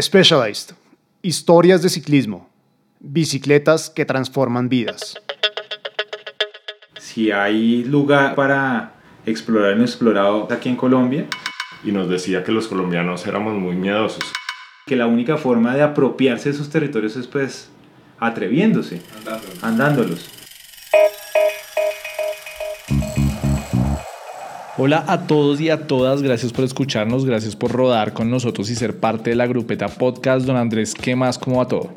Specialized. Historias de ciclismo. Bicicletas que transforman vidas. Si hay lugar para explorar lo explorado aquí en Colombia. Y nos decía que los colombianos éramos muy miedosos. Que la única forma de apropiarse de esos territorios es pues atreviéndose, andándolos. Hola a todos y a todas, gracias por escucharnos, gracias por rodar con nosotros y ser parte de la grupeta podcast. Don Andrés, ¿qué más? ¿Cómo va todo?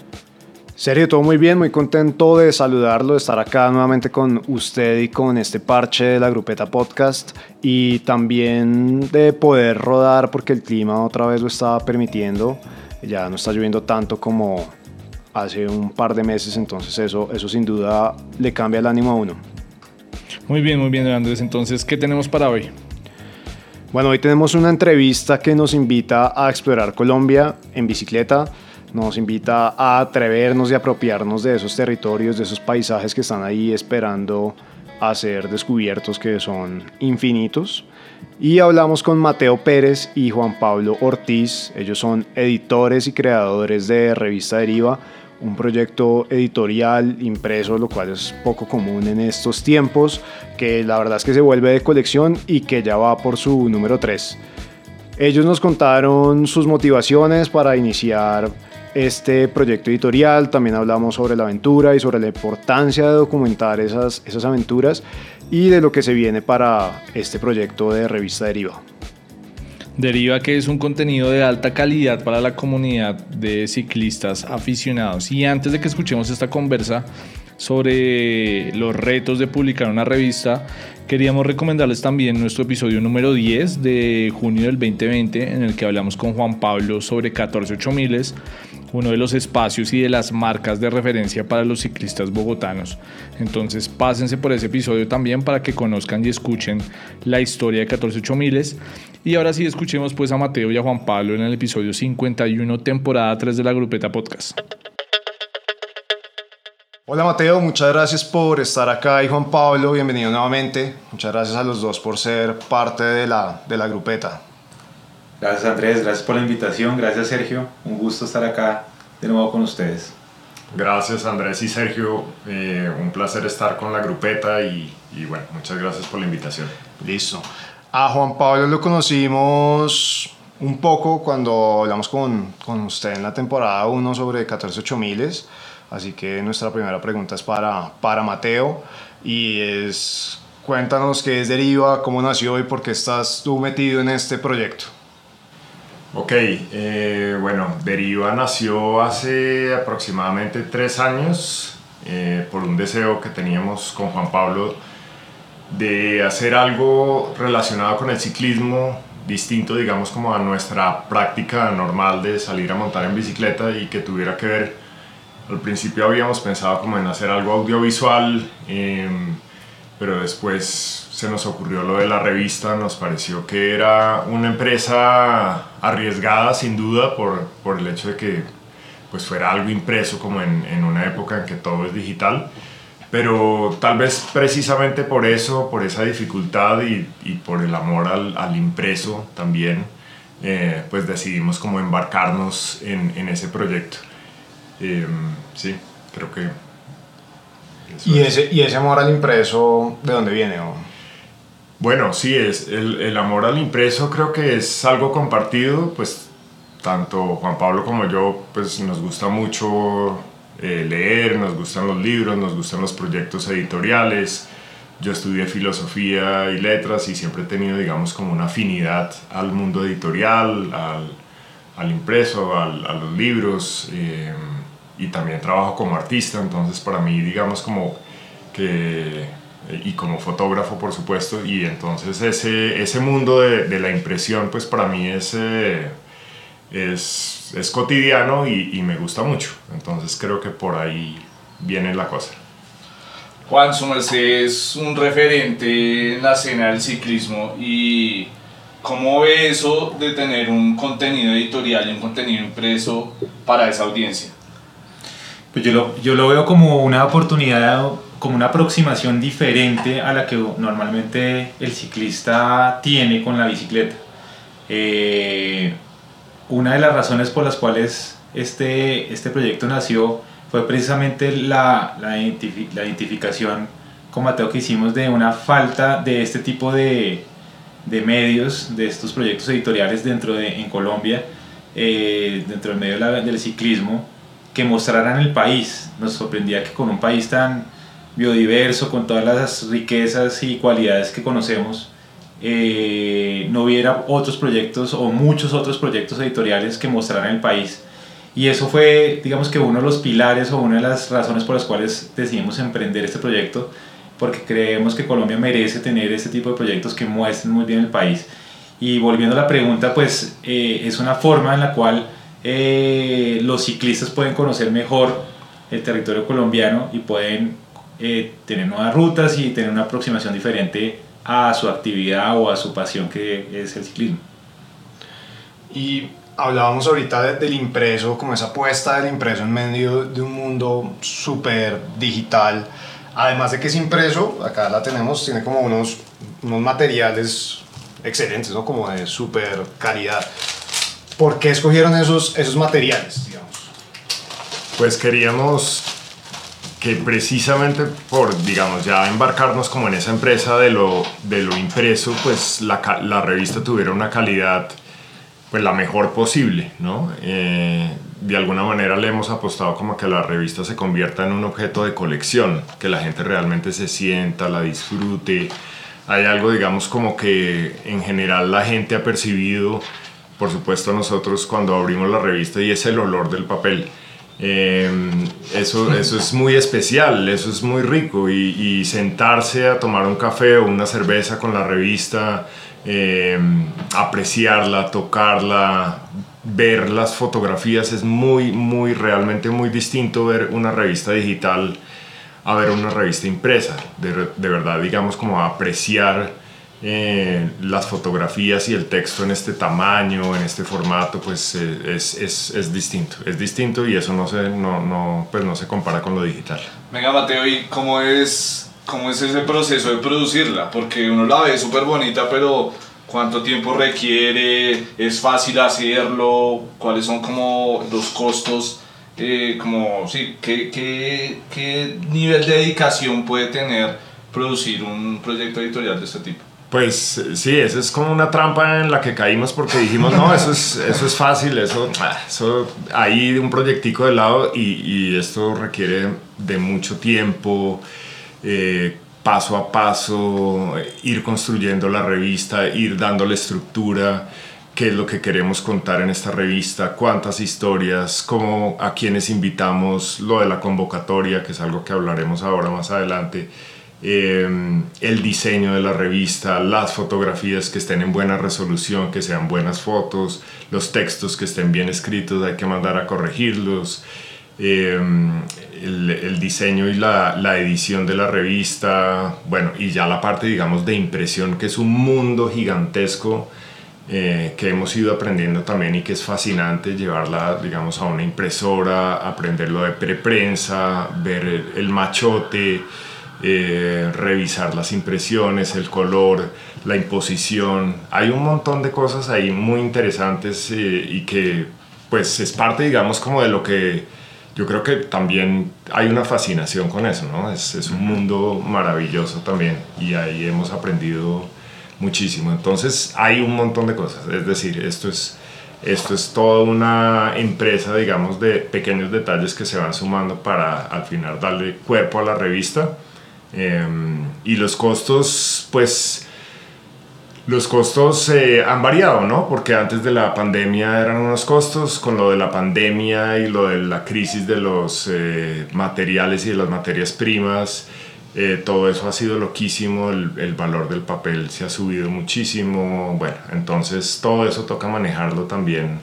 Serio, todo muy bien, muy contento de saludarlo, de estar acá nuevamente con usted y con este parche de la grupeta podcast y también de poder rodar porque el clima otra vez lo estaba permitiendo, ya no está lloviendo tanto como hace un par de meses, entonces eso, eso sin duda le cambia el ánimo a uno. Muy bien, muy bien, Andrés, entonces, ¿qué tenemos para hoy? Bueno, hoy tenemos una entrevista que nos invita a explorar Colombia en bicicleta nos invita a atrevernos y apropiarnos de esos territorios, de esos paisajes que están ahí esperando a ser descubiertos, que son infinitos. Y hablamos con Mateo Pérez y Juan Pablo Ortiz. Ellos son editores y creadores de Revista Deriva, un proyecto editorial impreso, lo cual es poco común en estos tiempos, que la verdad es que se vuelve de colección y que ya va por su número 3. Ellos nos contaron sus motivaciones para iniciar este proyecto editorial, también hablamos sobre la aventura y sobre la importancia de documentar esas, esas aventuras y de lo que se viene para este proyecto de revista Deriva. Deriva que es un contenido de alta calidad para la comunidad de ciclistas aficionados. Y antes de que escuchemos esta conversa sobre los retos de publicar una revista, queríamos recomendarles también nuestro episodio número 10 de junio del 2020 en el que hablamos con Juan Pablo sobre 14.8000 uno de los espacios y de las marcas de referencia para los ciclistas bogotanos. Entonces pásense por ese episodio también para que conozcan y escuchen la historia de 14 miles. Y ahora sí escuchemos pues a Mateo y a Juan Pablo en el episodio 51, temporada 3 de la Grupeta Podcast. Hola Mateo, muchas gracias por estar acá y Juan Pablo, bienvenido nuevamente. Muchas gracias a los dos por ser parte de la, de la grupeta. Gracias Andrés, gracias por la invitación, gracias Sergio, un gusto estar acá de nuevo con ustedes. Gracias Andrés y Sergio, eh, un placer estar con la grupeta y, y, bueno, muchas gracias por la invitación. Listo. A Juan Pablo lo conocimos un poco cuando hablamos con, con usted en la temporada 1 sobre 14 miles, así que nuestra primera pregunta es para, para Mateo y es cuéntanos qué es Deriva, cómo nació y por qué estás tú metido en este proyecto. Ok, eh, bueno, Deriva nació hace aproximadamente tres años eh, por un deseo que teníamos con Juan Pablo de hacer algo relacionado con el ciclismo, distinto digamos como a nuestra práctica normal de salir a montar en bicicleta y que tuviera que ver, al principio habíamos pensado como en hacer algo audiovisual, em, pero después se nos ocurrió lo de la revista, nos pareció que era una empresa arriesgada sin duda por, por el hecho de que pues fuera algo impreso como en, en, una época en que todo es digital, pero tal vez precisamente por eso, por esa dificultad y, y por el amor al, al impreso también, eh, pues decidimos como embarcarnos en, en ese proyecto. Eh, sí, creo que... ¿Y ese, ¿Y ese amor al impreso de dónde viene? O? Bueno, sí, es el, el, amor al impreso creo que es algo compartido, pues tanto Juan Pablo como yo, pues nos gusta mucho eh, leer, nos gustan los libros, nos gustan los proyectos editoriales. Yo estudié filosofía y letras y siempre he tenido, digamos, como una afinidad al mundo editorial, al, al impreso, al, a los libros eh, y también trabajo como artista, entonces para mí, digamos, como que y como fotógrafo por supuesto y entonces ese, ese mundo de, de la impresión pues para mí es, eh, es, es, cotidiano y, y, me gusta mucho entonces creo que por ahí viene la cosa Juan su es un referente en la escena del ciclismo y ¿cómo ve eso de tener un contenido editorial y un contenido impreso para esa audiencia? Pues yo lo, yo lo veo como una oportunidad como una aproximación diferente a la que normalmente el ciclista tiene con la bicicleta. Eh, una de las razones por las cuales este, este proyecto nació fue precisamente la, la, la identificación con Mateo que hicimos de una falta de este tipo de, de medios, de estos proyectos editoriales dentro de en Colombia, eh, dentro del medio del ciclismo, que mostraran el país. Nos sorprendía que con un país tan biodiverso, con todas las riquezas y cualidades que conocemos, eh, no hubiera otros proyectos o muchos otros proyectos editoriales que mostraran el país. Y eso fue, digamos que uno de los pilares o una de las razones por las cuales decidimos emprender este proyecto, porque creemos que Colombia merece tener este tipo de proyectos que muestren muy bien el país. Y volviendo a la pregunta, pues eh, es una forma en la cual eh, los ciclistas pueden conocer mejor el territorio colombiano y pueden tener nuevas rutas y tener una aproximación diferente a su actividad o a su pasión que es el ciclismo. Y hablábamos ahorita del impreso, como esa apuesta del impreso en medio de un mundo súper digital. Además de que es impreso, acá la tenemos, tiene como unos, unos materiales excelentes, ¿no? Como de súper calidad. ¿Por qué escogieron esos, esos materiales, digamos? Pues queríamos que precisamente por, digamos, ya embarcarnos como en esa empresa de lo, de lo impreso, pues la, la revista tuviera una calidad pues la mejor posible, ¿no? Eh, de alguna manera le hemos apostado como que la revista se convierta en un objeto de colección, que la gente realmente se sienta, la disfrute. Hay algo, digamos, como que en general la gente ha percibido, por supuesto nosotros cuando abrimos la revista y es el olor del papel Em, eso, eso es muy especial, eso es muy rico y, sentarse a tomar un café o una cerveza con la revista, em, apreciarla, tocarla, ver las fotografías es muy, muy, realmente muy distinto ver una revista digital a ver una revista impresa. De, de verdad, digamos, como apreciar eh, las fotografías y el texto en este tamaño, en este formato, pues eh, es, es, es, distinto. Es distinto y eso no se, no, no, pues no se compara con lo digital. Venga, Mateo, ¿y cómo es, cómo es ese proceso de producirla? Porque uno la ve súper bonita, pero ¿cuánto tiempo requiere? ¿Es fácil hacerlo? ¿Cuáles son como los costos? Eh, como, sí, ¿qué, qué, ¿qué nivel de dedicación puede tener producir un proyecto editorial de este tipo? Pues sí, esa es como una trampa en la que caímos porque dijimos, no, eso es, eso es fácil, eso, ah, eso hay un proyectico de lado y, y esto requiere de mucho tiempo, eh, paso a paso, ir construyendo la revista, ir dándole estructura, qué es lo que queremos contar en esta revista, cuántas historias, cómo, a quienes invitamos, lo de la convocatoria, que es algo que hablaremos ahora más adelante Em, el diseño de la revista, las fotografías que estén en buena resolución, que sean buenas fotos, los textos que estén bien escritos, hay que mandar a corregirlos, em, el, diseño y la, edición de la revista, bueno, y ya la parte, digamos, de impresión, que es un mundo gigantesco. Eh, que hemos ido aprendiendo también y que es fascinante llevarla, digamos, a una impresora, aprender lo de preprensa, ver el machote, eh, revisar las impresiones, el color, la imposición. Hay un montón de cosas ahí muy interesantes eh, y que pues es parte, digamos, como de lo que yo creo que también hay una fascinación con eso, ¿no? Es, es un mundo maravilloso también y ahí hemos aprendido muchísimo. Entonces hay un montón de cosas, es decir, esto es... Esto es toda una empresa, digamos, de pequeños detalles que se van sumando para al final darle cuerpo a la revista Em, y los costos, pues, los costos eh, han variado, ¿no? Porque antes de la pandemia eran unos costos, con lo de la pandemia y lo de la crisis de los eh, materiales y de las materias primas, eh, todo eso ha sido loquísimo, el, el, valor del papel se ha subido muchísimo, bueno, entonces todo eso toca manejarlo también,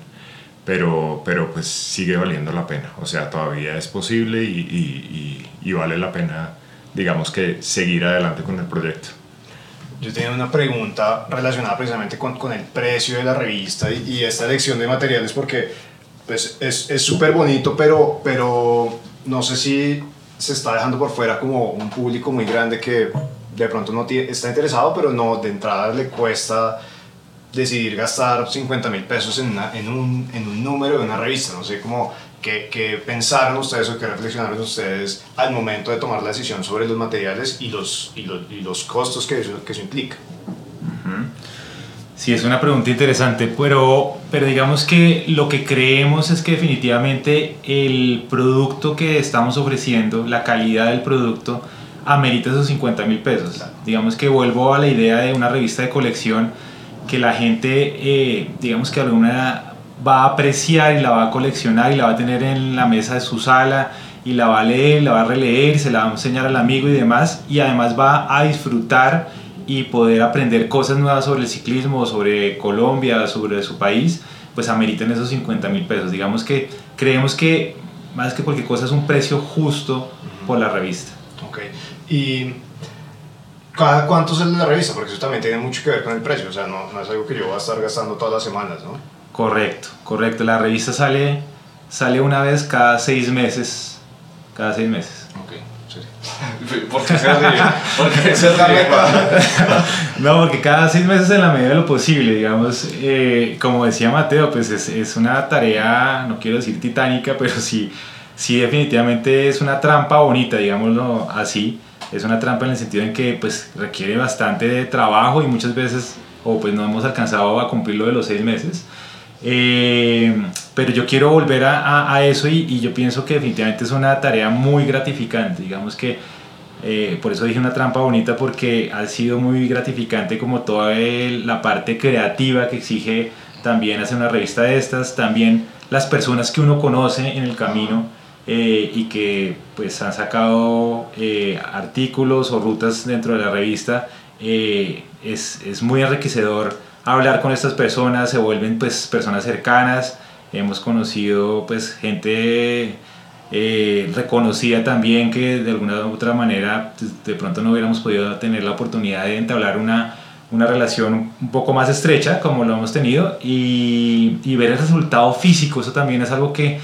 pero, pero pues sigue valiendo la pena, o sea, todavía es posible y, y, y, y vale la pena digamos que seguir adelante con el proyecto. Yo tenía una pregunta relacionada precisamente con, con el precio de la revista y, y, esta elección de materiales porque pues, es súper bonito, pero, pero no sé si se está dejando por fuera como un público muy grande que de pronto no tiene, está interesado, pero no, de entrada le cuesta decidir gastar 50 mil pesos en, una- en, un, en un número de una revista? No sé cómo, qué, qué pensaron ustedes o qué reflexionaron ustedes al momento de tomar la decisión sobre los materiales y los, y los, y los costos que eso, que eso implica. Sí, es una pregunta interesante, pero, pero digamos que lo que creemos es que definitivamente el producto que estamos ofreciendo, la calidad del producto, amerita esos 50 mil pesos. Digamos que vuelvo a la idea de una revista de colección que la gente, eh, digamos que alguna va a apreciar y la va a coleccionar y la va a tener en la mesa de su sala y la va a leer, la va a releer, y se la va a enseñar al amigo y demás, y además va a disfrutar y poder aprender cosas nuevas sobre el ciclismo, sobre Colombia, sobre su país, pues ameritan esos 50 mil pesos. Digamos que creemos que más que cualquier cosa es un precio justo por la revista. Ok. ¿Y cada cuánto sale la revista? Porque eso también tiene mucho que ver con el precio. O sea, no, no es algo que yo voy a estar gastando todas las semanas, ¿no? Correcto, correcto. La revista sale, sale una vez cada seis meses. Cada seis meses. Ok, sí. ¿Por qué se ríe? ¿Por qué se ríe? No, porque cada seis meses en la medida de lo posible, digamos, eh, como decía Mateo, pues es, es una tarea, no quiero decir titánica, pero sí, sí definitivamente es una trampa bonita, digámoslo así. Es una trampa en el sentido en que pues requiere bastante de trabajo y muchas veces, o pues no hemos alcanzado a cumplir lo de los seis meses. Eh, pero yo quiero volver a, a- a eso y, y yo pienso que definitivamente es una tarea muy gratificante, digamos que eh, por eso dije una trampa bonita porque ha sido muy gratificante como toda el- la parte creativa que exige también hacer una revista de estas, también las personas que uno conoce en el camino eh, y que pues han sacado eh, artículos o rutas dentro de la revista, eh, es, es muy enriquecedor hablar con estas personas, se vuelven pues personas cercanas, hemos conocido pues gente eh, reconocida también que de alguna u otra manera pues, de pronto no hubiéramos podido tener la oportunidad de entablar una, una relación un poco más estrecha como lo hemos tenido y, y ver el resultado físico, eso también es algo que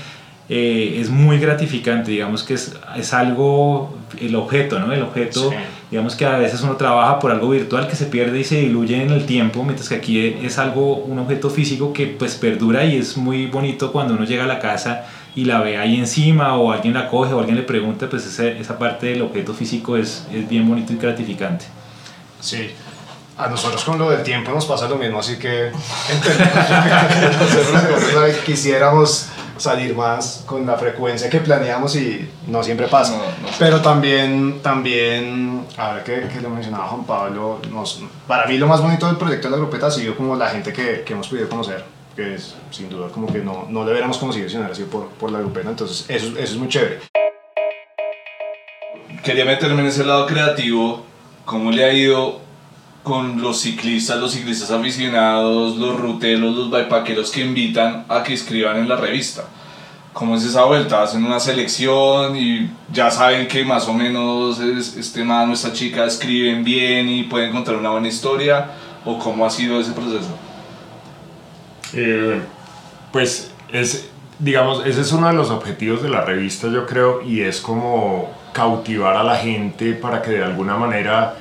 eh, es muy gratificante, digamos que es, es algo, el objeto, ¿no? El objeto. Digamos que a veces uno trabaja por algo virtual que se pierde y se diluye en el tiempo, mientras que aquí es algo, un objeto físico que pues perdura y es muy bonito cuando uno llega a la casa y la ve ahí encima o alguien la coge o alguien le pregunta, pues ese- esa parte del objeto físico es, es bien bonito y gratificante. Sí. A nosotros con lo del tiempo nos pasa lo mismo, así que entendemos. Nosotros quisiéramos salir más con la frecuencia que planeamos y no siempre pasa. No, no. Pero también, también, ahora que, que lo mencionaba Juan Pablo, nos, para mí lo más bonito del proyecto de la grupeta ha sido como la gente que, que hemos podido conocer, que es sin duda como que no, no le hubiéramos conocido si no hubiera sido por, por la grupeta, entonces eso, eso es muy chévere. Quería meterme en ese lado creativo. ¿Cómo le ha ido con los ciclistas, los ciclistas aficionados, los ruteros, los bikepaqueros que invitan a que escriban en la revista? ¿Cómo es esa vuelta? Hacen una selección y ya saben que más o menos es- este man o esta chica escriben bien y pueden contar una buena historia. ¿O cómo ha sido ese proceso? Eh, pues es, digamos, ese es uno de los objetivos de la revista, yo creo, y es como cautivar a la gente para que de alguna manera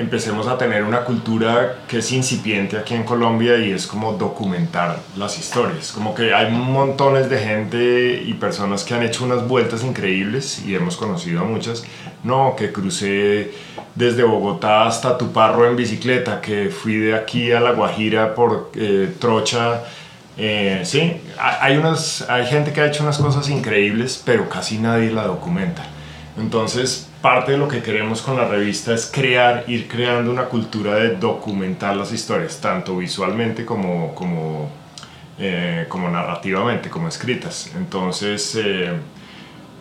empecemos a tener una cultura que es incipiente aquí en Colombia y es como documentar las historias. Como que hay montones de gente y personas que han hecho unas vueltas increíbles y hemos conocido a muchas. No, que crucé desde Bogotá hasta Tuparro en bicicleta, que fui de aquí a La Guajira por eh, Trocha. Eh, sí, hay, unas, hay gente que ha hecho unas cosas increíbles, pero casi nadie la documenta. Entonces, parte de lo que queremos con la revista es crear, ir creando una cultura de documentar las historias, tanto visualmente como, como, eh, como narrativamente, como escritas. Entonces, eh,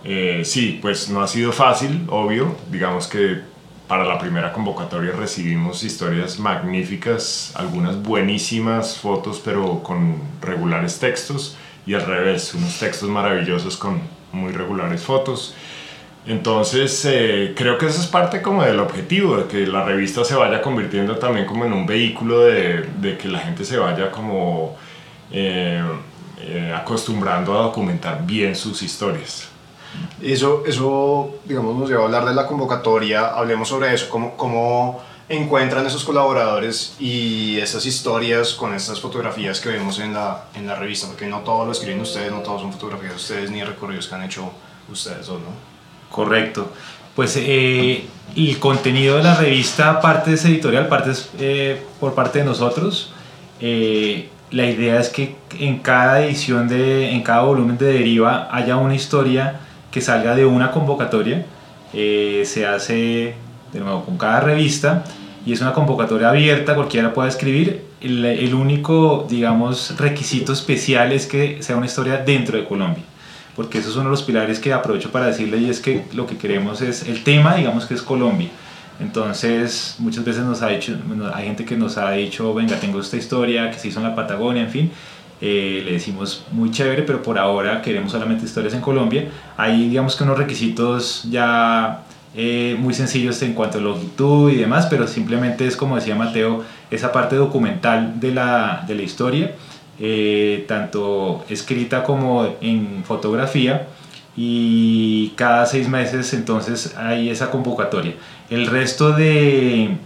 eh, sí, pues no ha sido fácil, obvio. Digamos que para la primera convocatoria recibimos historias magníficas, algunas buenísimas fotos, pero con regulares textos, y al revés, unos textos maravillosos con muy regulares fotos. Entonces, eh, creo que eso es parte como del objetivo, de que la revista se vaya convirtiendo también como en un vehículo de, de que la gente se vaya como eh, eh, acostumbrando a documentar bien sus historias. Eso, eso, digamos, nos lleva a hablar de la convocatoria, hablemos sobre eso, cómo, cómo encuentran esos colaboradores y esas historias con estas fotografías que vemos en la, en la revista? Porque no todo lo escriben ustedes, no todos son fotografías de ustedes ni recorridos que han hecho ustedes dos, ¿no? Correcto. Pues eh, el contenido de la revista, parte es editorial, parte eh, por parte de nosotros. Eh, la idea es que en cada edición, de, en cada volumen de Deriva haya una historia que salga de una convocatoria. se hace de nuevo con cada revista y es una convocatoria abierta, cualquiera puede escribir. El único, digamos, requisito especial es que sea una historia dentro de Colombia porque eso es uno de los pilares que aprovecho para decirle y es que lo que queremos es el tema, digamos que es Colombia. Entonces, muchas veces nos ha dicho, hay gente que nos ha dicho, venga, tengo esta historia que se hizo en la Patagonia, en fin. Eh, le decimos muy chévere, pero por ahora queremos solamente historias en Colombia. Hay, digamos que unos requisitos ya eh, muy sencillos en cuanto a longitud y demás, pero simplemente es como decía Mateo, esa parte documental de la, de la historia eh, tanto escrita como en fotografía y cada seis meses entonces hay esa convocatoria. El resto de,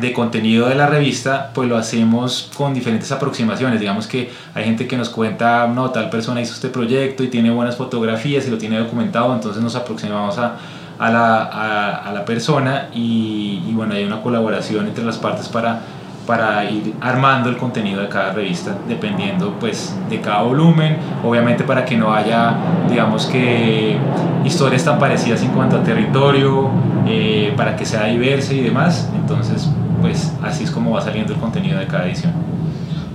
de contenido de la revista pues lo hacemos con diferentes aproximaciones. Digamos que hay gente que nos cuenta, no, tal persona hizo este proyecto y tiene buenas fotografías y lo tiene documentado, entonces nos aproximamos a, a, la, a, la, persona y, y bueno, hay una colaboración entre las partes para para ir armando el contenido de cada revista dependiendo pues de cada volumen obviamente para que no haya digamos que historias tan parecidas en cuanto a territorio eh, para que sea diversa y demás entonces pues así es como va saliendo el contenido de cada edición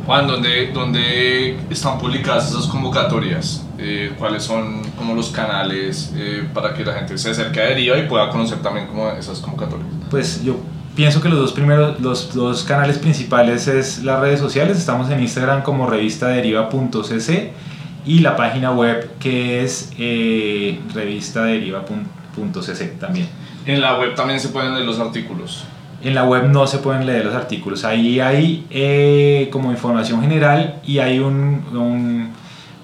Juan, ¿dónde, dónde están publicadas esas convocatorias? Eh, ¿Cuáles son como los canales eh, para que la gente se acerque a Deriva y pueda conocer también como esas convocatorias? Pues yo pienso que los dos primeros, los dos canales principales es las redes sociales. Estamos en Instagram como revista deriva.cc y la página web que es eh, revistaderiva.cc también. En la web también se pueden leer los artículos. En la web no se pueden leer los artículos. Ahí hay eh, como información general y hay un, un,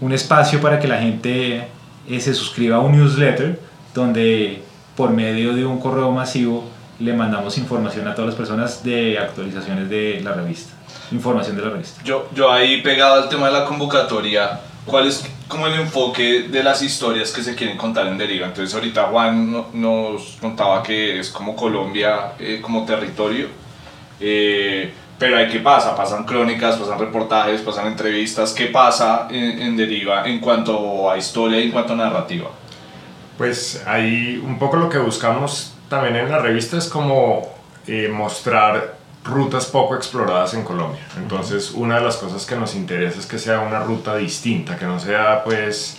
un, espacio para que la gente eh, se suscriba a un newsletter donde por medio de un correo masivo le mandamos información a todas las personas de actualizaciones de la revista, información de la revista. Yo, yo ahí pegado al tema de la convocatoria, ¿cuál es como el enfoque de las historias que se quieren contar en Deriva? Entonces ahorita Juan nos contaba que es como Colombia eh, como territorio, eh, pero hay qué pasa, pasan crónicas, pasan reportajes, pasan entrevistas, ¿qué pasa en, en Deriva en cuanto a historia y en cuanto a narrativa? Pues ahí un poco lo que buscamos también en la revista es como eh, mostrar rutas poco exploradas en Colombia. Entonces, una de las cosas que nos interesa es que sea una ruta distinta, que no sea pues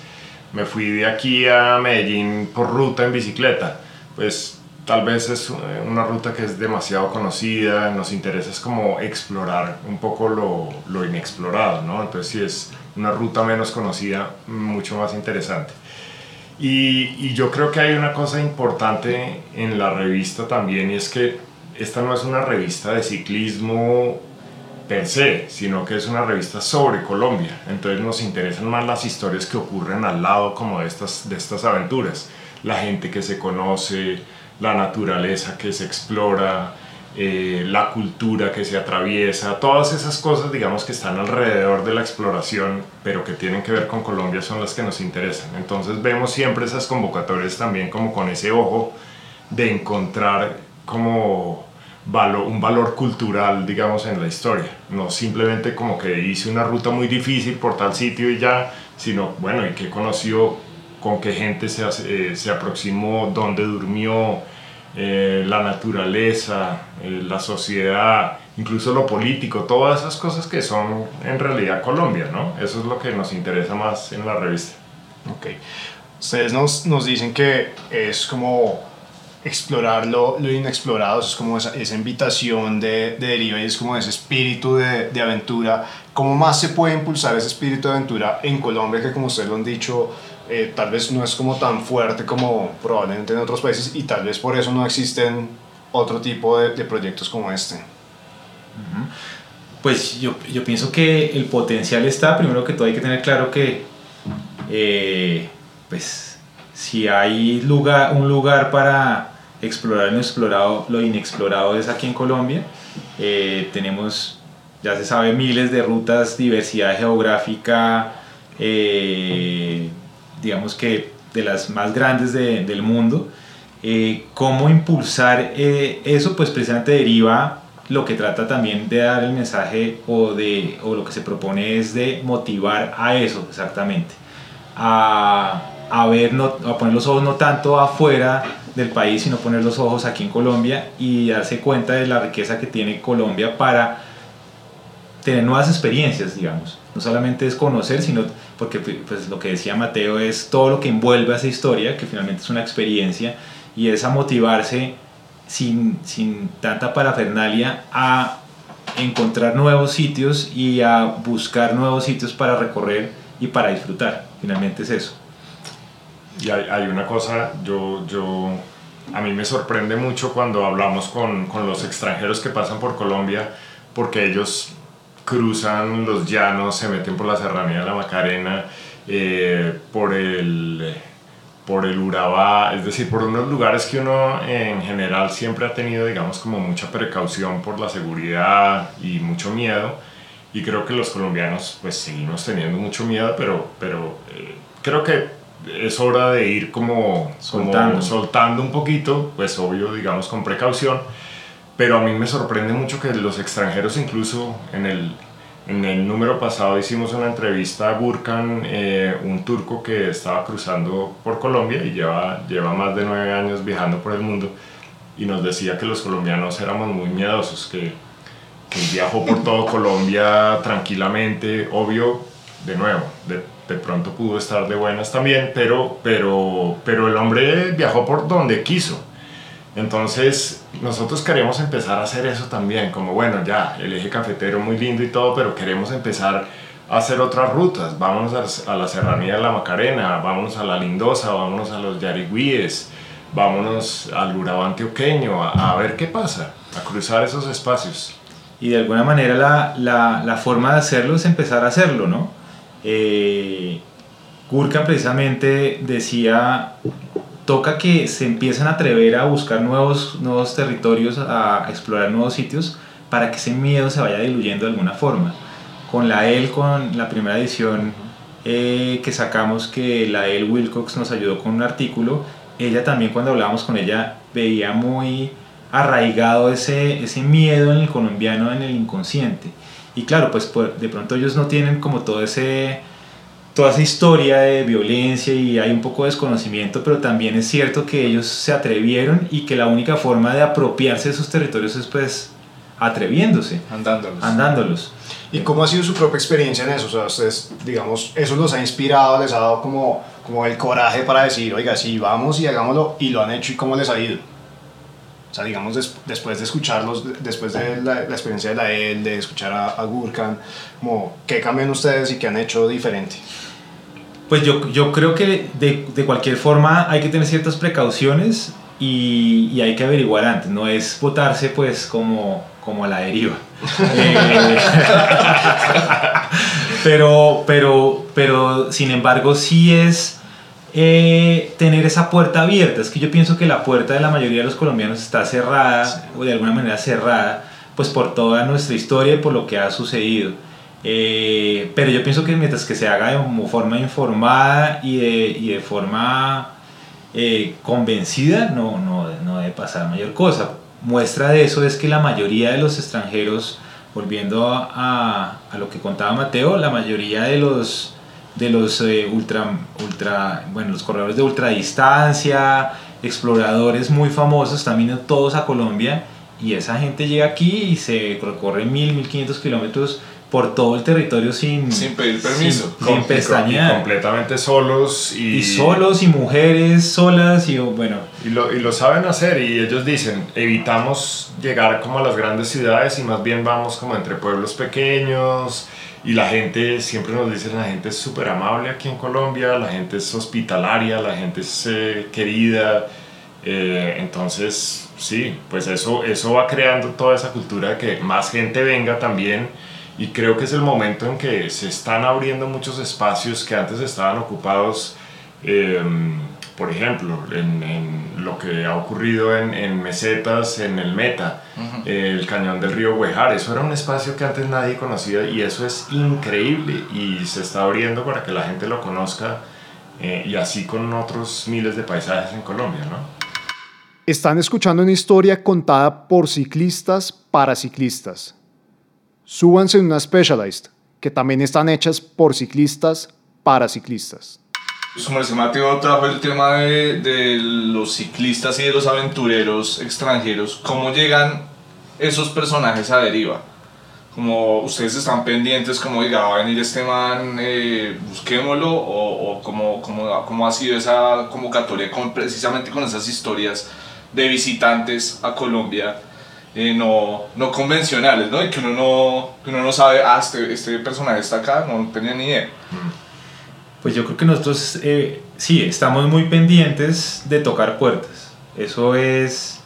me fui de aquí a Medellín por ruta en bicicleta. Pues tal vez es eh, una ruta que es demasiado conocida, nos interesa es como explorar un poco lo, lo inexplorado, ¿no? Entonces, si es una ruta menos conocida, mucho más interesante. Y, yo creo que hay una cosa importante en la revista también y es que esta no es una revista de ciclismo per se, sino que es una revista sobre Colombia. Entonces nos interesan más las historias que ocurren al lado como de estas, de estas aventuras. La gente que se conoce, la naturaleza que se explora, eh, la cultura que se atraviesa, todas esas cosas, digamos, que están alrededor de la exploración, pero que tienen que ver con Colombia, son las que nos interesan. Entonces vemos siempre esas convocatorias también como con ese ojo de encontrar como valor, un valor cultural, digamos, en la historia. No simplemente como que hice una ruta muy difícil por tal sitio y ya, sino, bueno, y que conoció, con qué gente se, eh, se aproximó, dónde durmió, eh, la naturaleza, eh, la sociedad, incluso lo político, todas esas cosas que son en realidad Colombia, ¿no? Eso es lo que nos interesa más en la revista. Ok. Ustedes nos, nos dicen que es como explorar lo, lo inexplorado, es como esa, esa invitación de, de deriva y es como ese espíritu de, de, aventura. ¿Cómo más se puede impulsar ese espíritu de aventura en Colombia que como ustedes lo han dicho, eh, tal vez no es como tan fuerte como probablemente en otros países y tal vez por eso no existen otro tipo de, proyectos como este. Pues yo, yo, pienso que el potencial está, primero que todo hay que tener claro que eh, pues si hay lugar, un lugar para explorar lo explorado, lo inexplorado es aquí en Colombia. Eh, tenemos, ya se sabe, miles de rutas, diversidad geográfica, eh, digamos que de las más grandes de, del mundo. Eh, ¿Cómo impulsar eso? Pues precisamente deriva lo que trata también de dar el mensaje o, de, o lo que se propone es de motivar a eso exactamente, a, a ver, no, a poner los ojos no tanto afuera del país, sino poner los ojos aquí en Colombia y darse cuenta de la riqueza que tiene Colombia para tener nuevas experiencias, digamos. No solamente es conocer, sino porque pues, lo que decía Mateo es todo lo que envuelve a esa historia, que finalmente es una experiencia, y es a motivarse sin, sin tanta parafernalia a encontrar nuevos sitios y a buscar nuevos sitios para recorrer y para disfrutar. Finalmente es eso. Y hay, hay una cosa, yo, yo, a mí me sorprende mucho cuando hablamos con, con los extranjeros que pasan por Colombia, porque ellos cruzan los llanos, se meten por la serranía de la Macarena, eh, por el por el Urabá, es decir, por unos lugares que uno en general siempre ha tenido, digamos, como mucha precaución por la seguridad y mucho miedo. Y creo que los colombianos, pues seguimos teniendo mucho miedo, pero, pero eh, creo que es hora de ir como soltando. soltando un poquito, pues obvio, digamos, con precaución. Pero a mí me sorprende mucho que los extranjeros, incluso en el, en el número pasado hicimos una entrevista a Gurkan, eh, un turco que estaba cruzando por Colombia y lleva, lleva más de nueve años viajando por el mundo y nos decía que los colombianos éramos muy miedosos, que, que viajó por todo Colombia tranquilamente, obvio, de nuevo, de, de, pronto pudo estar de buenas también, pero, pero, pero el hombre viajó por donde quiso entonces, nosotros queremos empezar a hacer eso también, como bueno, ya, el eje cafetero muy lindo y todo, pero queremos empezar a hacer otras rutas. Vámonos a, la Serranía de la Macarena, vámonos a la Lindosa, vámonos a los Yarigüíes, vámonos al Urabá antioqueño, a, ver qué pasa, a cruzar esos espacios. Y de alguna manera la, la, la forma de hacerlo es empezar a hacerlo, ¿no? Eh, Gurka precisamente decía toca que se empiecen a atrever a buscar nuevos, nuevos territorios, a explorar nuevos sitios, para que ese miedo se vaya diluyendo de alguna forma. Con la EL, con la primera edición eh, que sacamos, que la EL Wilcox nos ayudó con un artículo, ella también cuando hablábamos con ella veía muy arraigado ese, ese miedo en el colombiano, en el inconsciente. Y claro, pues de pronto ellos no tienen como todo ese toda esa historia de violencia y hay un poco de desconocimiento, pero también es cierto que ellos se atrevieron y que la única forma de apropiarse de esos territorios es pues atreviéndose. Andándolos. Andándolos. ¿Y cómo ha sido su propia experiencia en eso? O sea, ustedes, digamos, eso los ha inspirado, les ha dado como, como el coraje para decir, oiga, sí, vamos y hagámoslo, y lo han hecho y cómo les ha ido. O sea, digamos, después de escucharlos, después de la, experiencia de la EL, de escuchar a, a Gurkan, como, ¿qué cambian ustedes y qué han hecho diferente? Pues yo, yo creo que de, de, cualquier forma hay que tener ciertas precauciones y, y, hay que averiguar antes, no es votarse pues como, como a la deriva. Eh, pero, pero, pero sin embargo sí es eh, tener esa puerta abierta. Es que yo pienso que la puerta de la mayoría de los colombianos está cerrada o de alguna manera cerrada pues por toda nuestra historia y por lo que ha sucedido. Eh, pero yo pienso que mientras que se haga de forma informada y de, y de forma eh, convencida, no, no, no, debe pasar mayor cosa. Muestra de eso es que la mayoría de los extranjeros, volviendo a, a lo que contaba Mateo, la mayoría de los, de los eh, ultra, ultra, bueno, los corredores de ultradistancia, exploradores muy famosos, también todos a Colombia, y esa gente llega aquí y se recorre mil, mil quinientos kilómetros por todo el territorio sin, sin pedir permiso, sin, sin pestañear. completamente solos. Y, y, solos y mujeres solas y bueno. Y lo, y lo saben hacer y ellos dicen, evitamos llegar como a las grandes ciudades y más bien vamos como entre pueblos pequeños y la gente, siempre nos dicen, la gente es súper amable aquí en Colombia, la gente es hospitalaria, la gente es eh, querida. Eh, entonces, sí, pues eso, eso va creando toda esa cultura de que más gente venga también y creo que es el momento en que se están abriendo muchos espacios que antes estaban ocupados em, por ejemplo, en, en lo que ha ocurrido en, en, mesetas, en el Meta, el cañón del río Huejar, eso era un espacio que antes nadie conocía y eso es increíble y se está abriendo para que la gente lo conozca eh, y así con otros miles de paisajes en Colombia, ¿no? Están escuchando una historia contada por ciclistas para ciclistas. Súbanse en una Specialized, que también están hechas por ciclistas para ciclistas. Su merced Mateo trajo el tema de, de, los ciclistas y de los aventureros extranjeros. ¿Cómo llegan esos personajes a deriva? Como ustedes están pendientes, como diga, va a venir este man, eh, busquémoslo, o, o cómo, cómo, cómo, ha sido esa convocatoria con, precisamente con esas historias de visitantes a Colombia eh, no, no convencionales, ¿no? Y que uno no, que uno no sabe, ah, este, este personaje está acá, no tenía ni idea. Pues yo creo que nosotros eh, sí, estamos muy pendientes de tocar puertas. Eso es,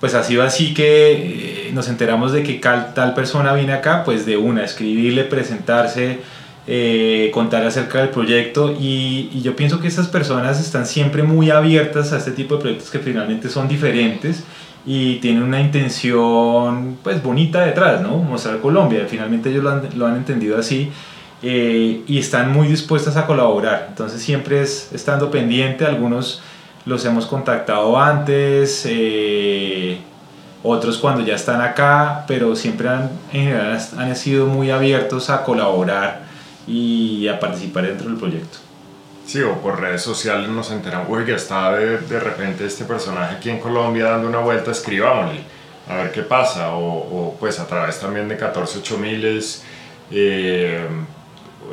pues ha sido así que eh, nos enteramos de que tal persona viene acá, pues de una, escribirle, presentarse, eh, contar acerca del proyecto y, y, yo pienso que estas personas están siempre muy abiertas a este tipo de proyectos que finalmente son diferentes y tienen una intención pues bonita detrás, ¿no? Mostrar Colombia, finalmente ellos lo han, lo han entendido así eh, y están muy dispuestas a colaborar. Entonces siempre es estando pendiente, algunos los hemos contactado antes, eh, otros cuando ya están acá, pero siempre han, en general han sido muy abiertos a colaborar y a participar dentro del proyecto. Sí, o por redes sociales nos enteramos, uy, que está de, de, repente este personaje aquí en Colombia dando una vuelta, escribámosle, a ver qué pasa, o, o pues a través también de 14.8000 eh,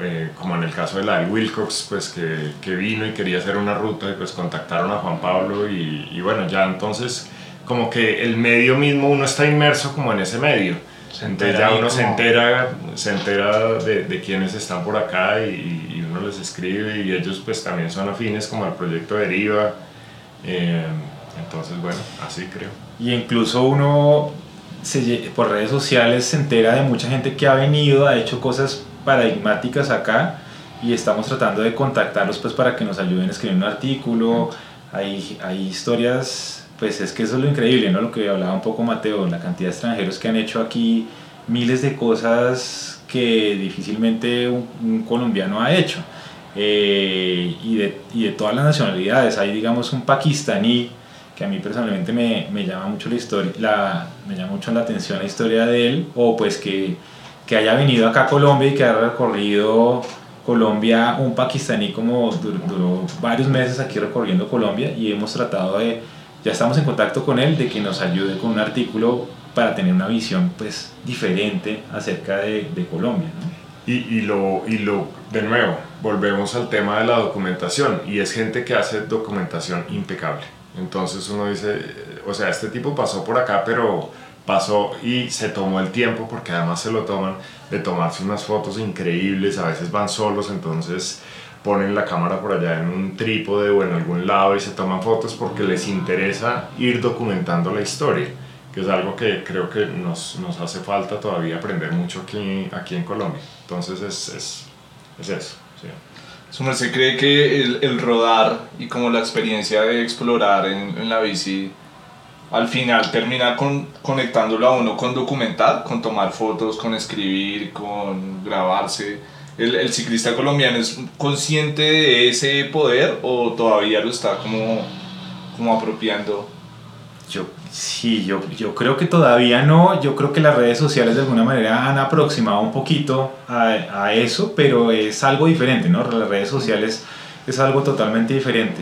eh, como en el caso de la de Wilcox, pues que, que, vino y quería hacer una ruta y pues contactaron a Juan Pablo y, y, bueno, ya entonces como que el medio mismo, uno está inmerso como en ese medio. Entonces ya uno como... se entera, se entera de, de quienes están por acá y, y, uno les escribe y ellos pues también son afines como al proyecto Deriva. Eh, entonces bueno, así creo. Y incluso uno se, por redes sociales se entera de mucha gente que ha venido, ha hecho cosas paradigmáticas acá y estamos tratando de contactarlos pues para que nos ayuden a escribir un artículo. Hay, hay historias, pues es que eso es lo increíble, ¿no? Lo que hablaba un poco Mateo, la cantidad de extranjeros que han hecho aquí miles de cosas que difícilmente un, un colombiano ha hecho. Eh, y, de, y de todas las nacionalidades. Hay, digamos, un pakistaní que a mí personalmente me, me llama mucho la historia, la, me llama mucho la atención la historia de él, o pues que que haya venido acá a Colombia y que haya recorrido Colombia, un pakistaní como duró, varios meses aquí recorriendo Colombia y hemos tratado de, ya estamos en contacto con él, de que nos ayude con un artículo para tener una visión pues diferente acerca de, Colombia. Y, y, lo, y lo, de nuevo, volvemos al tema de la documentación y es gente que hace documentación impecable. Entonces uno dice, o sea, este tipo pasó por acá, pero pasó y se tomó el tiempo, porque además se lo toman, de tomarse unas fotos increíbles, a veces van solos, entonces ponen la cámara por allá en un trípode o en algún lado y se toman fotos porque les interesa ir documentando la historia, que es algo que creo que nos, nos hace falta todavía aprender mucho aquí, aquí en Colombia. Entonces es, es, es eso. Sí. ¿Se cree que el, el, rodar y como la experiencia de explorar en, en la bici al final termina con, conectándolo a uno con documental, con tomar fotos, con escribir, con grabarse. ¿El, el ciclista colombiano es consciente de ese poder o todavía lo está como, como apropiando? Yo, sí, yo, yo creo que todavía no. Yo creo que las redes sociales de alguna manera han aproximado un poquito a, a eso, pero es algo diferente, ¿no? Las redes sociales es algo totalmente diferente.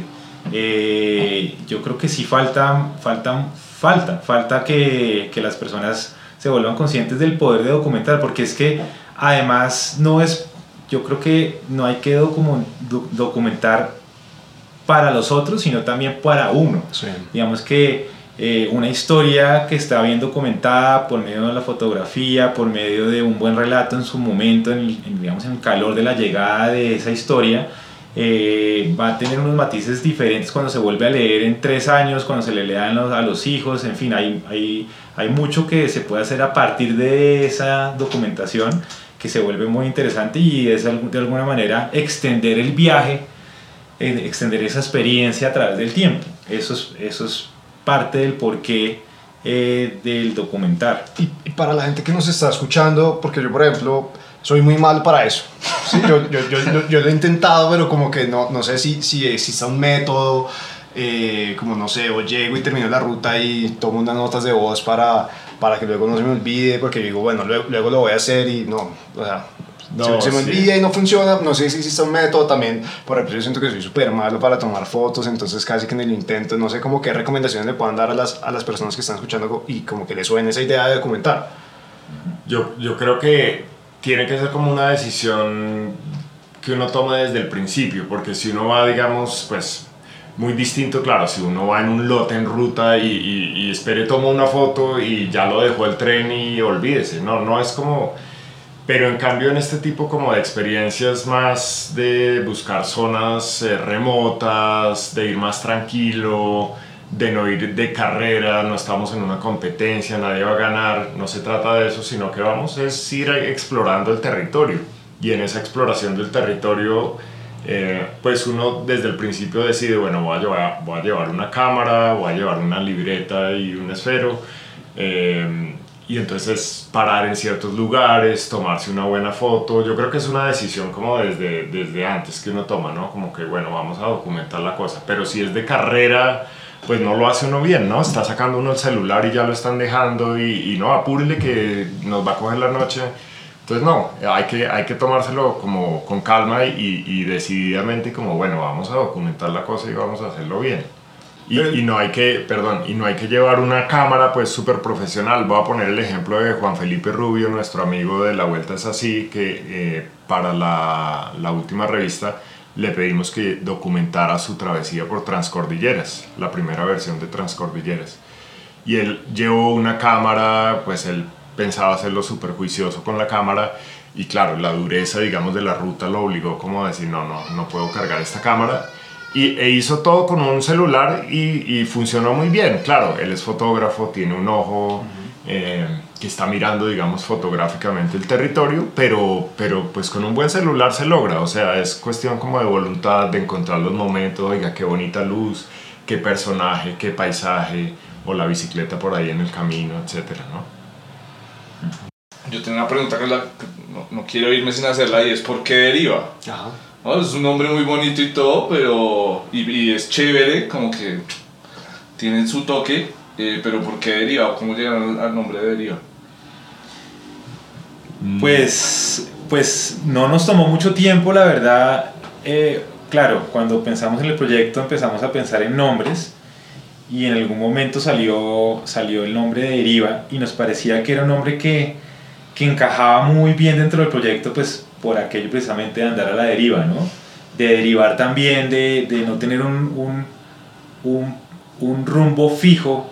Eh, yo creo que sí falta, falta, falta, falta que, que, las personas se vuelvan conscientes del poder de documentar, porque es que además no es, yo creo que no hay que docu documentar para los otros, sino también para uno. Sí. Digamos que eh, una historia que está bien documentada por medio de la fotografía, por medio de un buen relato en su momento, en, en digamos, en el calor de la llegada de esa historia, eh, va a tener unos matices diferentes cuando se vuelve a leer en tres años, cuando se le lean a los hijos, en fin, hay, hay, hay mucho que se puede hacer a partir de esa documentación que se vuelve muy interesante y es de alguna manera extender el viaje eh, extender esa experiencia a través del tiempo. Eso es, eso es parte del porqué eh, del documental. Y, y para la gente que nos está escuchando, porque yo, por ejemplo, soy muy mal para eso. Sí, yo, yo, yo, yo, yo lo he intentado, pero como que no, no sé si, si exista un método, eh, como no sé, o llego y termino la ruta y tomo unas notas de voz para, para que luego no se me olvide, porque digo, bueno, luego, luego lo voy a hacer y no, o sea, No, se, se me sí. olvida y no funciona, no sé si existe un método también, por ejemplo, yo siento que soy súper malo para tomar fotos, entonces casi que ni lo intento, no sé como qué recomendaciones le puedan dar a las, a las personas que están escuchando y como que les suene esa idea de documentar. Yo, yo creo que tiene que ser como una decisión que uno toma desde el principio, porque si uno va, digamos, pues muy distinto, claro, si uno va en un lote en ruta y, y, y espere, toma una foto y ya lo dejó el tren y olvídese, no, no es como... Pero en cambio en este tipo como de experiencias más de buscar zonas eh, remotas, de ir más tranquilo, de no ir de carrera, no estamos en una competencia, nadie va a ganar, no se trata de eso, sino que vamos es ir explorando el territorio. Y en esa exploración del territorio, eh, pues uno desde el principio decide, bueno, voy a, llevar, voy a llevar una cámara, voy a llevar una libreta y un esfero. eh, y entonces parar en ciertos lugares, tomarse una buena foto, yo creo que es una decisión como desde, desde antes que uno toma, ¿no? Como que, bueno, vamos a documentar la cosa, pero si es de carrera, pues no lo hace uno bien, ¿no? Está sacando uno el celular y ya lo están dejando y, y no, apúrele que nos va a coger la noche. Entonces, no, hay que, hay que tomárselo como con calma y, y decididamente como, bueno, vamos a documentar la cosa y vamos a hacerlo bien. Y, y no hay que, perdón, y no hay que llevar una cámara pues súper profesional. Voy a poner el ejemplo de Juan Felipe Rubio, nuestro amigo de La Vuelta es Así, que eh, para la, la última revista le pedimos que documentara su travesía por Transcordilleras, la primera versión de Transcordilleras. Y él llevó una cámara, pues él pensaba hacerlo súper juicioso con la cámara y claro, la dureza, digamos, de la ruta lo obligó como a decir, no, no, no puedo cargar esta cámara. Y, e hizo todo con un celular y, y funcionó muy bien. Claro, él es fotógrafo, tiene un ojo eh, que está mirando, digamos, fotográficamente el territorio, pero, pero pues con un buen celular se logra. O sea, es cuestión como de voluntad, de encontrar los momentos, oiga, qué bonita luz, qué personaje, qué paisaje, o la bicicleta por ahí en el camino, etcétera, ¿no? Yo tengo una pregunta que, la- que no, no quiero irme sin hacerla y es ¿por qué deriva? Ajá. No, es un nombre muy bonito y todo, pero. Y, y es chévere, como que tienen su toque, eh, pero ¿por qué deriva? ¿Cómo llegaron al, al nombre de deriva? Pues, pues no nos tomó mucho tiempo, la verdad. Eh, claro, cuando pensamos en el proyecto empezamos a pensar en nombres y en algún momento salió, salió el nombre de Deriva y nos parecía que era un nombre que, que encajaba muy bien dentro del proyecto, pues por aquello precisamente de andar a la deriva, ¿no? De derivar también, de, de no tener un, un, un, un rumbo fijo,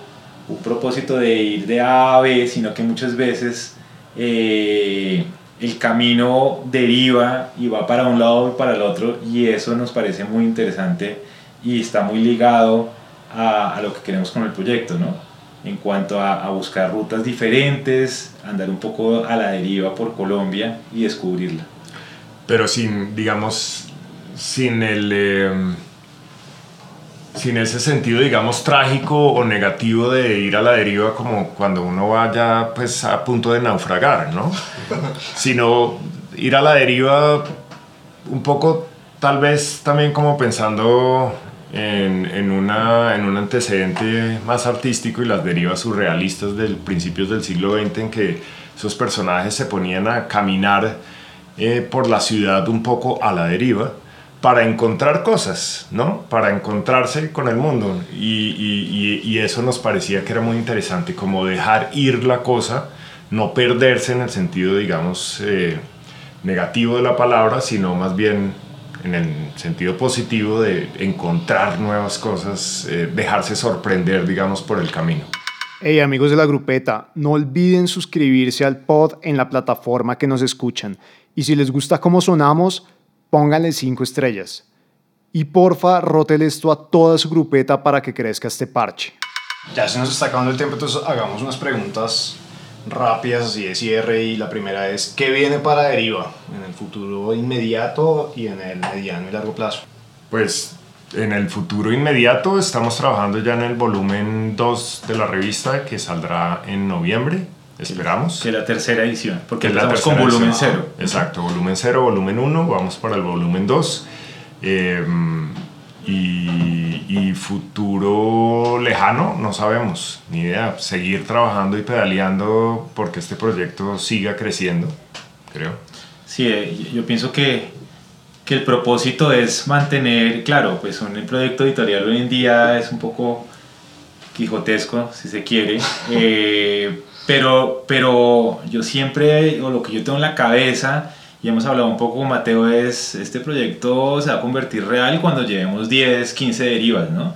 un propósito de ir de A a B, sino que muchas veces eh, el camino deriva y va para un lado y para el otro y eso nos parece muy interesante y está muy ligado a, a lo que queremos con el proyecto, ¿no? En cuanto a, a buscar rutas diferentes, andar un poco a la deriva por Colombia y descubrirla. pero sin, digamos, sin el... eh, sin ese sentido, digamos, trágico o negativo de ir a la deriva como cuando uno vaya pues a punto de naufragar, ¿no? Sino ir a la deriva un poco tal vez también como pensando en, en, una, en un antecedente más artístico y las derivas surrealistas del principios del siglo XX en que esos personajes se ponían a caminar eh, por la ciudad un poco a la deriva para encontrar cosas, ¿no? Para encontrarse con el mundo. Y, eso nos parecía que era muy interesante, como dejar ir la cosa, no perderse en el sentido, digamos, eh, negativo de la palabra, sino más bien en el sentido positivo de encontrar nuevas cosas, eh, dejarse sorprender, digamos, por el camino. Hey amigos de la grupeta, no olviden suscribirse al pod en la plataforma que nos escuchan. Y si les gusta cómo sonamos, pónganle 5 estrellas. Y porfa, rótele esto a toda su grupeta para que crezca este parche. Ya se nos está acabando el tiempo, entonces hagamos unas preguntas rápidas así de cierre. Y la primera es, ¿qué viene para Deriva en el futuro inmediato y en el mediano y largo plazo? Pues en el futuro inmediato estamos trabajando ya en el volumen 2 de la revista que saldrá en noviembre, esperamos. Que la tercera edición, porque empezamos con volumen edición. cero. Exacto, volumen 0, volumen 1, vamos para el volumen 2. y, y futuro lejano, no sabemos, ni idea. Seguir trabajando y pedaleando porque este proyecto siga creciendo, creo. Sí, eh, yo- yo pienso que, que el propósito es mantener, claro, pues un proyecto editorial hoy en día es un poco quijotesco, si se quiere, eh, pero, pero yo siempre, o lo que yo tengo en la cabeza, y hemos hablado un poco con Mateo, es este proyecto se va a convertir real cuando llevemos 10, 15 derivas, ¿no?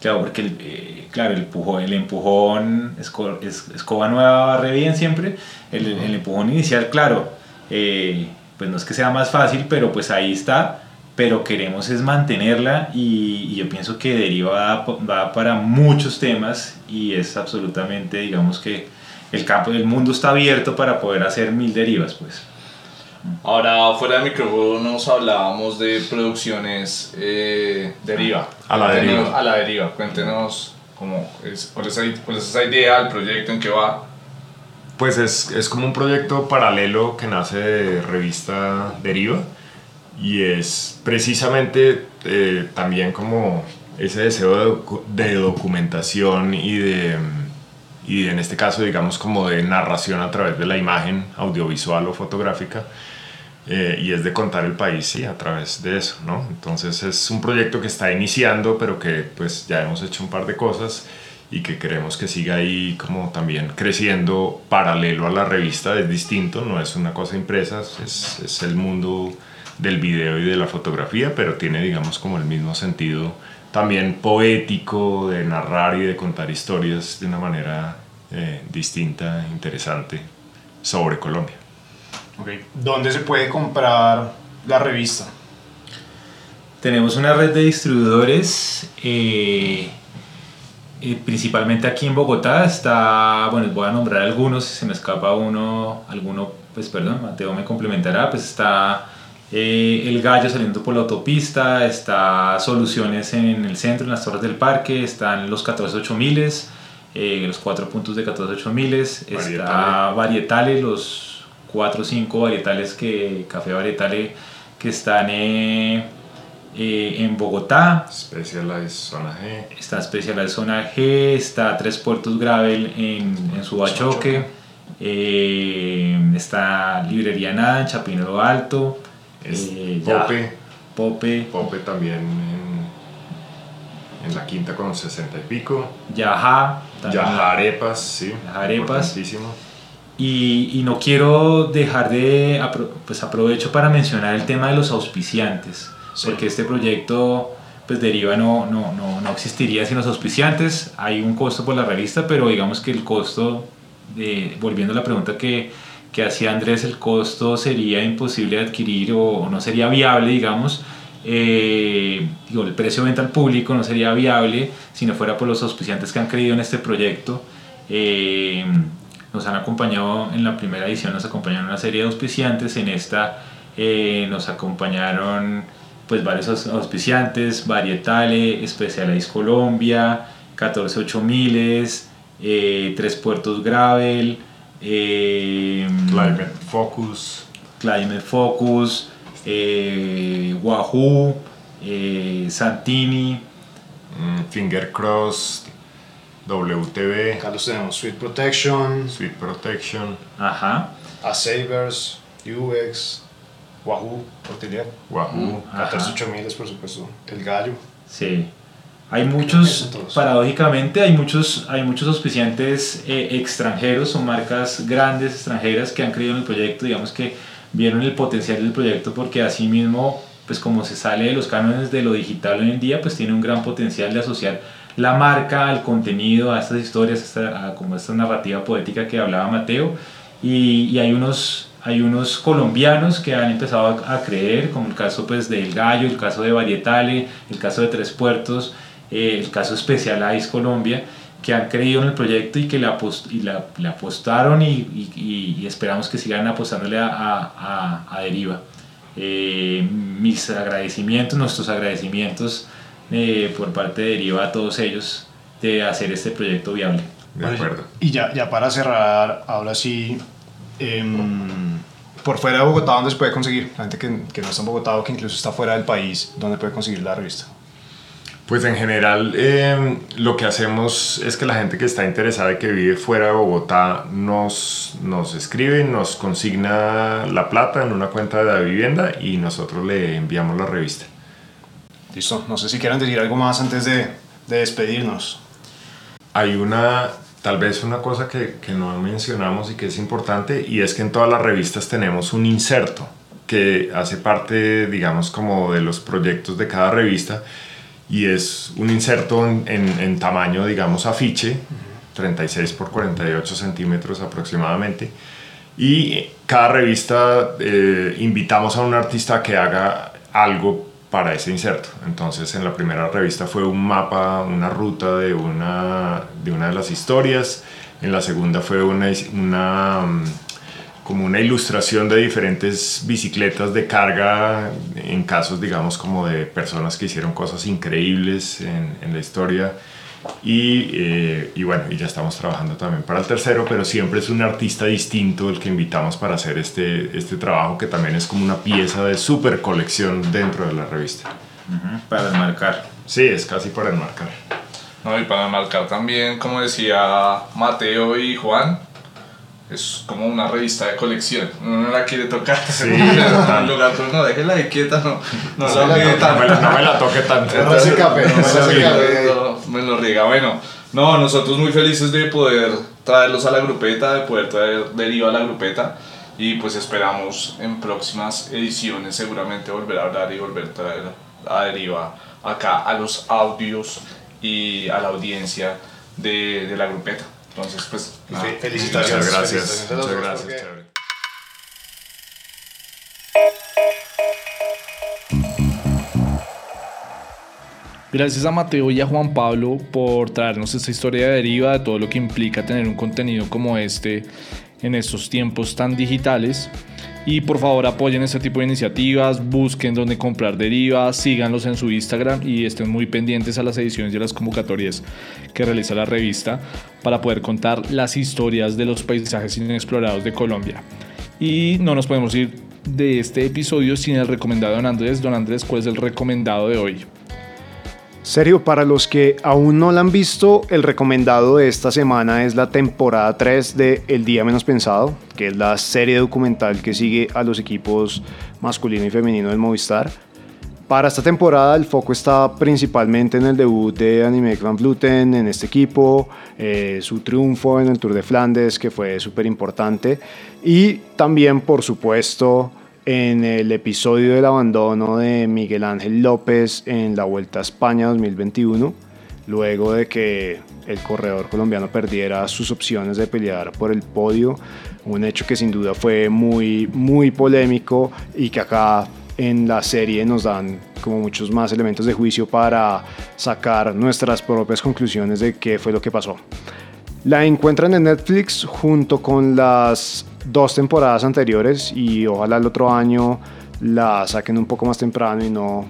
Claro, porque el, eh, claro, el empujón, el empujón esco- es- escoba nueva barre bien siempre, el, el empujón inicial, claro, eh, pues no es que sea más fácil, pero pues ahí está, pero queremos es mantenerla y, y yo pienso que Deriva va, va para muchos temas y es absolutamente, digamos que el campo del mundo está abierto para poder hacer mil derivas, pues. Ahora, fuera de micrófonos hablábamos de producciones eh, deriva. A la deriva. A la deriva. Cuéntenos cómo es, cuál, es, ahí- cuál es esa idea, el proyecto, en qué va. Pues es, es como un proyecto paralelo que nace de revista Deriva y es precisamente eh, también como ese deseo de, de documentación y de, y en este caso digamos como de narración a través de la imagen audiovisual o fotográfica eh, y es de contar el país sí, a través de eso, ¿no? Entonces es un proyecto que está iniciando pero que pues ya hemos hecho un par de cosas y que queremos que siga ahí como también creciendo paralelo a la revista, es distinto, no es una cosa impresa, es, es el mundo del video y de la fotografía, pero tiene digamos como el mismo sentido también poético de narrar y de contar historias de una manera eh, distinta, interesante sobre Colombia. Ok. ¿Dónde se puede comprar la revista? Tenemos una red de distribuidores, eh, eh, principalmente aquí en Bogotá. Está, bueno, les voy a nombrar algunos, si se me escapa uno, alguno, pues perdón, Mateo me complementará. Pues está eh, El Gallo saliendo por la autopista, está Soluciones en el centro, en las torres del parque, están los 148 eh, los cuatro puntos de 148 está Varietale. Varietale, los 4 o 5 varietales que, Café Varietale que están eh, eh, en Bogotá. Specialized Zona G. Está Specialized Zona G, está Tres Puertos Gravel en, en Subachoque, eh, está Librería Nada en Chapinero Alto, eh, Pope, Pope, Pope también en, en la quinta con 60 y pico. Yaja, también Ya Arepas, sí. Yaja Arepas. Y, y no quiero dejar de, apro- pues aprovecho para mencionar el tema de los auspiciantes, Sí. porque este proyecto pues deriva no, no, no, no existiría sin los auspiciantes, hay un costo por la revista, pero digamos que el costo, de, volviendo a la pregunta que, que hacía Andrés, el costo sería imposible de adquirir o, no sería viable, digamos, eh, digo, el precio de venta al público no sería viable si no fuera por los auspiciantes que han creído en este proyecto. Eh, nos han acompañado en la primera edición, nos acompañaron una serie de auspiciantes, en esta eh, nos acompañaron pues varios aus- auspiciantes, Varietale, Specialized Colombia, 148 eh, Tres Puertos Gravel, eh, Climate Focus. Climate Focus, eh, Wahoo, eh, Santini, mm, Finger Cross, WTV, Acá los tenemos. Sweet Protection, Sweet Protection, ajá, A Savers, UX, Wahoo, Portilier, Wahoo. Ajá. 148 por supuesto. El Gallo. Sí. Hay muchos, paradójicamente, hay muchos, hay muchos auspiciantes eh, extranjeros, son marcas grandes extranjeras que han creído en el proyecto, digamos que vieron el potencial del proyecto porque así mismo, pues como se sale de los cánones de lo digital hoy en día, pues tiene un gran potencial de asociar la marca al contenido, a estas historias, a esta- a como esta narrativa poética que hablaba Mateo. Y, y hay unos hay unos colombianos que han empezado a, a creer, como el caso pues del Gallo, el caso de Varietale, el caso de Tres Puertos, eh, el caso Specialized Colombia, que han creído en el proyecto y que le, apost- y la- le apostaron y, y- y- esperamos que sigan apostándole a, a- a- a Deriva. Eh, mis agradecimientos, nuestros agradecimientos eh, por parte de Deriva a todos ellos de hacer este proyecto viable. De acuerdo. Y ya, ya para cerrar, ahora sí, em, por fuera de Bogotá, ¿dónde se puede conseguir? La gente que, que no está en Bogotá o que incluso está fuera del país, ¿dónde puede conseguir la revista? Pues en general eh, lo que hacemos es que la gente que está interesada y que vive fuera de Bogotá nos, nos escribe, nos consigna la plata en una cuenta de la vivienda y nosotros le enviamos la revista. Listo, no sé si quieran decir algo más antes de, de despedirnos. Hay una, tal vez una cosa que, que no mencionamos y que es importante y es que en todas las revistas tenemos un inserto que hace parte, digamos, como de los proyectos de cada revista y es un inserto en, en- en tamaño, digamos, afiche, 36 por 48 centímetros aproximadamente. Y cada revista eh, invitamos a un artista que haga algo para ese inserto. Entonces en la primera revista fue un mapa, una ruta de una de, una de las historias. En la segunda fue una, una mm, como una ilustración de diferentes bicicletas de carga en casos, digamos, como de personas que hicieron cosas increíbles en, en la historia. Y, eh, y bueno, y ya estamos trabajando también para el tercero, pero siempre es un artista distinto el que invitamos para hacer este, este trabajo, que también es como una pieza de super colección dentro de la revista. Para enmarcar. Sí, es casi para enmarcar. No, y para marcar también, como decía Mateo y Juan, es como una revista de colección. Uno no la quiere tocar. Sí, en lugar, pero no, déjela ahí quieta, no, no Sí, la la toca, No me la, no me la toque tanto. No se no me Sí, café. no, me lo riega. Bueno, no, nosotros muy felices de poder traerlos a la grupeta, de poder traer deriva a la grupeta. Y pues esperamos en próximas ediciones seguramente volver a hablar y volver a traer a deriva acá a los audios y a la audiencia de, de la grupeta. Entonces, pues, nada, felicitaciones. Muchas gracias. Felicitaciones Muchas gracias. porque- chévere. Gracias a Mateo y a Juan Pablo por traernos esta historia de deriva de todo lo que implica tener un contenido como este en estos tiempos tan digitales. Y por favor apoyen este tipo de iniciativas, busquen dónde comprar deriva, síganlos en su Instagram y estén muy pendientes a las ediciones y a las convocatorias que realiza la revista para poder contar las historias de los paisajes inexplorados de Colombia. Y no nos podemos ir de este episodio sin el recomendado de Don Andrés. Don Andrés, ¿cuál es el recomendado de hoy? Serio, para los que aún no la han visto, el recomendado de esta semana es la temporada 3 de El Día Menos Pensado, que es la serie documental que sigue a los equipos masculino y femenino del Movistar. Para esta temporada el foco está principalmente en el debut de Annemiek van Vleuten en este equipo, eh, su triunfo en el Tour de Flandes que fue súper importante y también por supuesto en el episodio del abandono de Miguel Ángel López en la Vuelta a España 2021, luego de que el corredor colombiano perdiera sus opciones de pelear por el podio, un hecho que sin duda fue muy, muy polémico y que acá en la serie nos dan como muchos más elementos de juicio para sacar nuestras propias conclusiones de qué fue lo que pasó. La encuentran en Netflix junto con las dos temporadas anteriores y ojalá el otro año la saquen un poco más temprano y no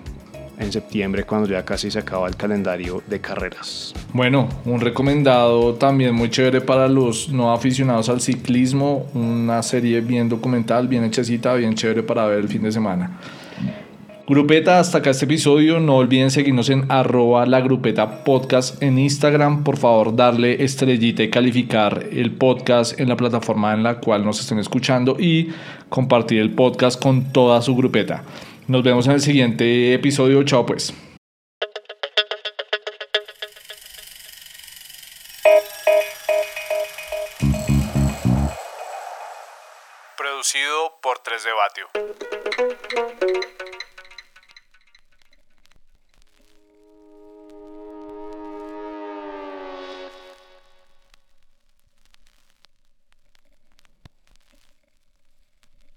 en septiembre cuando ya casi se acaba el calendario de carreras. Bueno, un recomendado también muy chévere para los no aficionados al ciclismo, una serie bien documental, bien hechecita, bien chévere para ver el fin de semana. Grupeta, hasta acá este episodio. No olviden seguirnos en arroba la grupeta podcast en Instagram. Por favor, darle estrellita y calificar el podcast en la plataforma en la cual nos estén escuchando y compartir el podcast con toda su grupeta. Nos vemos en el siguiente episodio. Chao pues. Producido por 3 de Batio.